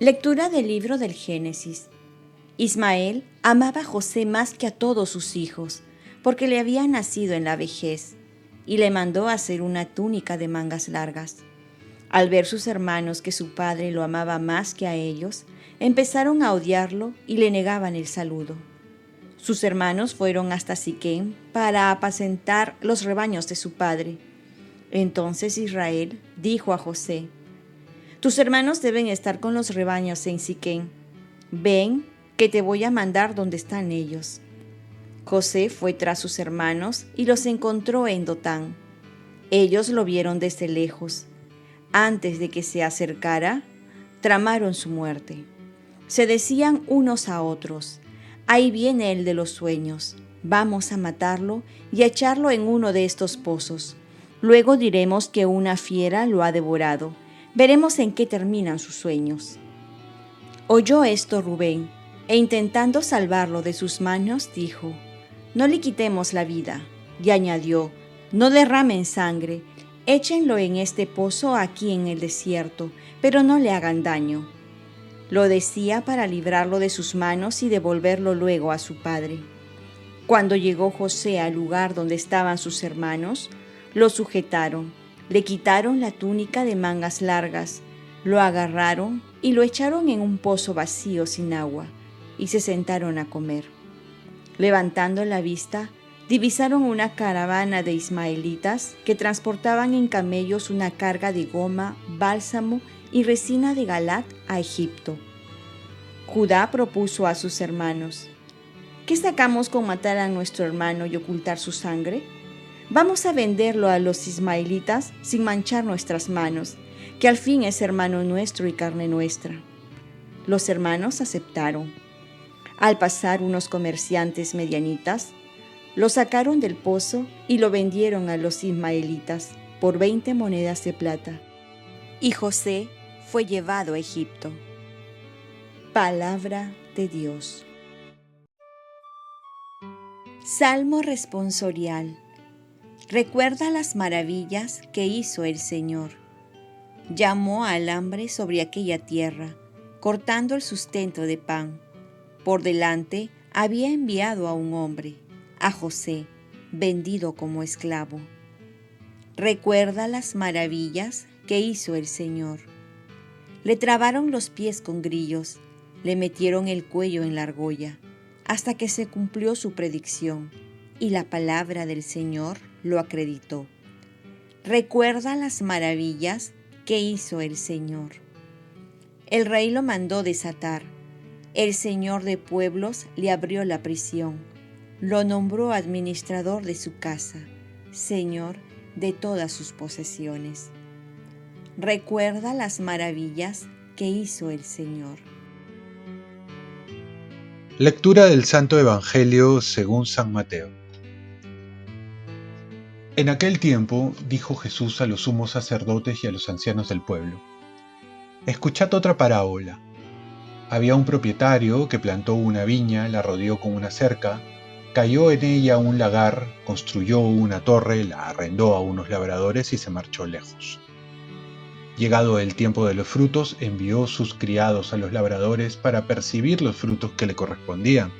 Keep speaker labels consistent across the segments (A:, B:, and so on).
A: Lectura del libro del Génesis. Ismael amaba a José más que a todos sus hijos, porque le había nacido en la vejez, y le mandó hacer una túnica de mangas largas. Al ver sus hermanos que su padre lo amaba más que a ellos, empezaron a odiarlo y le negaban el saludo. Sus hermanos fueron hasta Siquén para apacentar los rebaños de su padre. Entonces Israel dijo a José, tus hermanos deben estar con los rebaños en Siquén. Ven, que te voy a mandar donde están ellos. José fue tras sus hermanos y los encontró en Dotán. Ellos lo vieron desde lejos. Antes de que se acercara, tramaron su muerte. Se decían unos a otros, ahí viene el de los sueños, vamos a matarlo y a echarlo en uno de estos pozos. Luego diremos que una fiera lo ha devorado Veremos en qué terminan sus sueños. Oyó esto Rubén, e intentando salvarlo de sus manos, dijo, No le quitemos la vida. Y añadió, No derramen sangre, échenlo en este pozo aquí en el desierto, pero no le hagan daño. Lo decía para librarlo de sus manos y devolverlo luego a su padre. Cuando llegó José al lugar donde estaban sus hermanos, lo sujetaron le quitaron la túnica de mangas largas, lo agarraron y lo echaron en un pozo vacío sin agua, y se sentaron a comer. Levantando la vista, divisaron una caravana de ismaelitas que transportaban en camellos una carga de goma, bálsamo y resina de Galat a Egipto. Judá propuso a sus hermanos, ¿qué sacamos con matar a nuestro hermano y ocultar su sangre? Vamos a venderlo a los ismaelitas sin manchar nuestras manos, que al fin es hermano nuestro y carne nuestra. Los hermanos aceptaron. Al pasar unos comerciantes medianitas, lo sacaron del pozo y lo vendieron a los ismaelitas por veinte monedas de plata. Y José fue llevado a Egipto. Palabra de Dios. Salmo responsorial. Recuerda las maravillas que hizo el Señor. Llamó al hambre sobre aquella tierra, cortando el sustento de pan. Por delante había enviado a un hombre, a José, vendido como esclavo. Recuerda las maravillas que hizo el Señor. Le trabaron los pies con grillos, le metieron el cuello en la argolla, hasta que se cumplió su predicción, y la palabra del Señor lo acreditó. Recuerda las maravillas que hizo el Señor. El rey lo mandó desatar. El Señor de pueblos le abrió la prisión. Lo nombró administrador de su casa, Señor de todas sus posesiones. Recuerda las maravillas que hizo el Señor.
B: Lectura del Santo Evangelio según San Mateo. En aquel tiempo dijo Jesús a los sumos sacerdotes y a los ancianos del pueblo, Escuchad otra parábola. Había un propietario que plantó una viña, la rodeó con una cerca, cayó en ella un lagar, construyó una torre, la arrendó a unos labradores y se marchó lejos. Llegado el tiempo de los frutos, envió sus criados a los labradores para percibir los frutos que le correspondían.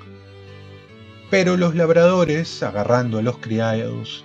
B: Pero los labradores, agarrando a los criados,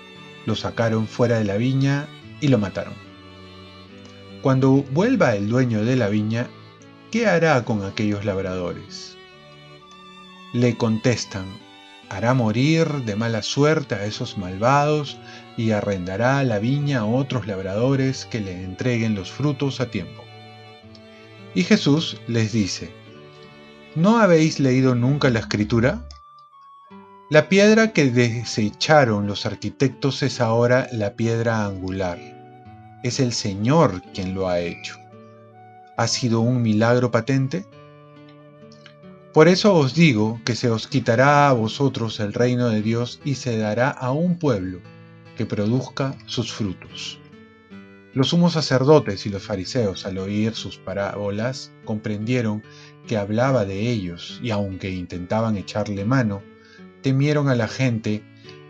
B: lo sacaron fuera de la viña y lo mataron. Cuando vuelva el dueño de la viña, ¿qué hará con aquellos labradores? Le contestan, hará morir de mala suerte a esos malvados y arrendará la viña a otros labradores que le entreguen los frutos a tiempo. Y Jesús les dice, ¿no habéis leído nunca la escritura? La piedra que desecharon los arquitectos es ahora la piedra angular. Es el Señor quien lo ha hecho. ha sido un milagro patente? Por eso os digo que se os quitará a vosotros el reino de Dios y se dará a un pueblo que produzca sus frutos. Los sumos sacerdotes y los fariseos al oír sus parábolas comprendieron que hablaba de ellos y aunque intentaban echarle mano, temieron a la gente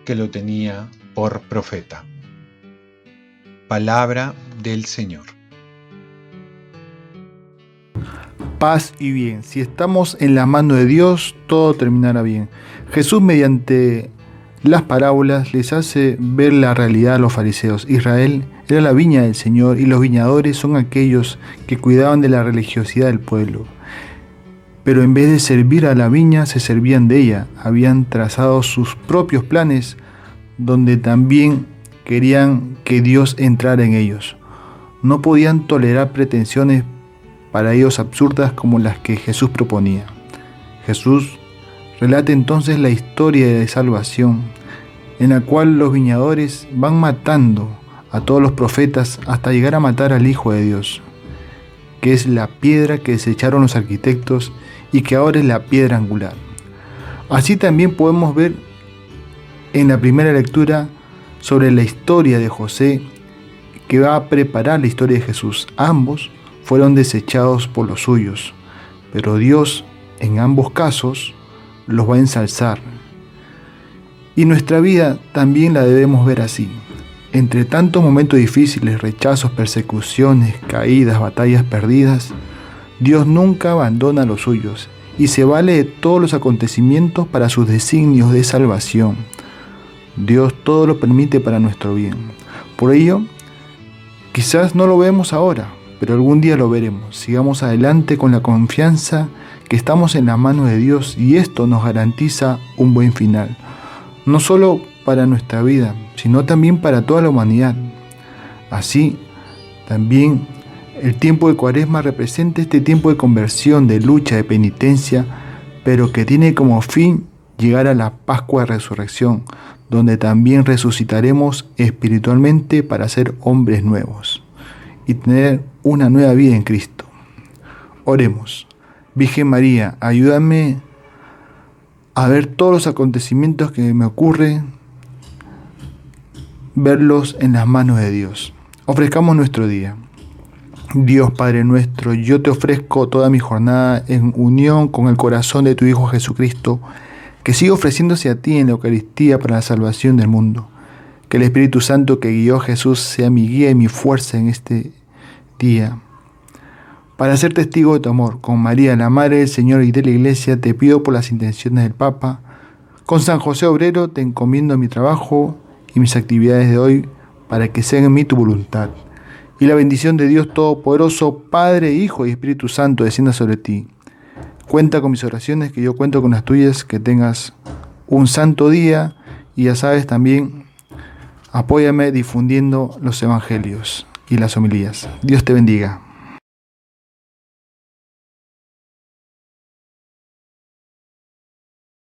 B: que lo tenía por profeta. Palabra del Señor.
C: Paz y bien. Si estamos en la mano de Dios, todo terminará bien. Jesús mediante las parábolas les hace ver la realidad a los fariseos. Israel era la viña del Señor y los viñadores son aquellos que cuidaban de la religiosidad del pueblo. Pero en vez de servir a la viña, se servían de ella. Habían trazado sus propios planes donde también querían que Dios entrara en ellos. No podían tolerar pretensiones para ellos absurdas como las que Jesús proponía. Jesús relata entonces la historia de salvación, en la cual los viñadores van matando a todos los profetas hasta llegar a matar al Hijo de Dios, que es la piedra que desecharon los arquitectos y que ahora es la piedra angular. Así también podemos ver en la primera lectura sobre la historia de José que va a preparar la historia de Jesús. Ambos fueron desechados por los suyos, pero Dios en ambos casos los va a ensalzar. Y nuestra vida también la debemos ver así. Entre tantos momentos difíciles, rechazos, persecuciones, caídas, batallas perdidas, Dios nunca abandona a los suyos y se vale de todos los acontecimientos para sus designios de salvación. Dios todo lo permite para nuestro bien. Por ello, quizás no lo vemos ahora, pero algún día lo veremos. Sigamos adelante con la confianza que estamos en la mano de Dios y esto nos garantiza un buen final. No solo para nuestra vida, sino también para toda la humanidad. Así, también el tiempo de cuaresma representa este tiempo de conversión, de lucha, de penitencia, pero que tiene como fin llegar a la Pascua de Resurrección, donde también resucitaremos espiritualmente para ser hombres nuevos y tener una nueva vida en Cristo. Oremos. Virgen María, ayúdame a ver todos los acontecimientos que me ocurren, verlos en las manos de Dios. Ofrezcamos nuestro día. Dios Padre nuestro, yo te ofrezco toda mi jornada en unión con el corazón de tu Hijo Jesucristo, que siga ofreciéndose a ti en la Eucaristía para la salvación del mundo. Que el Espíritu Santo que guió a Jesús sea mi guía y mi fuerza en este día. Para ser testigo de tu amor, con María, la Madre del Señor y de la Iglesia, te pido por las intenciones del Papa. Con San José Obrero te encomiendo mi trabajo y mis actividades de hoy para que sean en mí tu voluntad. Y la bendición de Dios Todopoderoso, Padre, Hijo y Espíritu Santo descienda sobre ti. Cuenta con mis oraciones, que yo cuento con las tuyas, que tengas un santo día y ya sabes también, apóyame difundiendo los evangelios y las homilías. Dios te bendiga.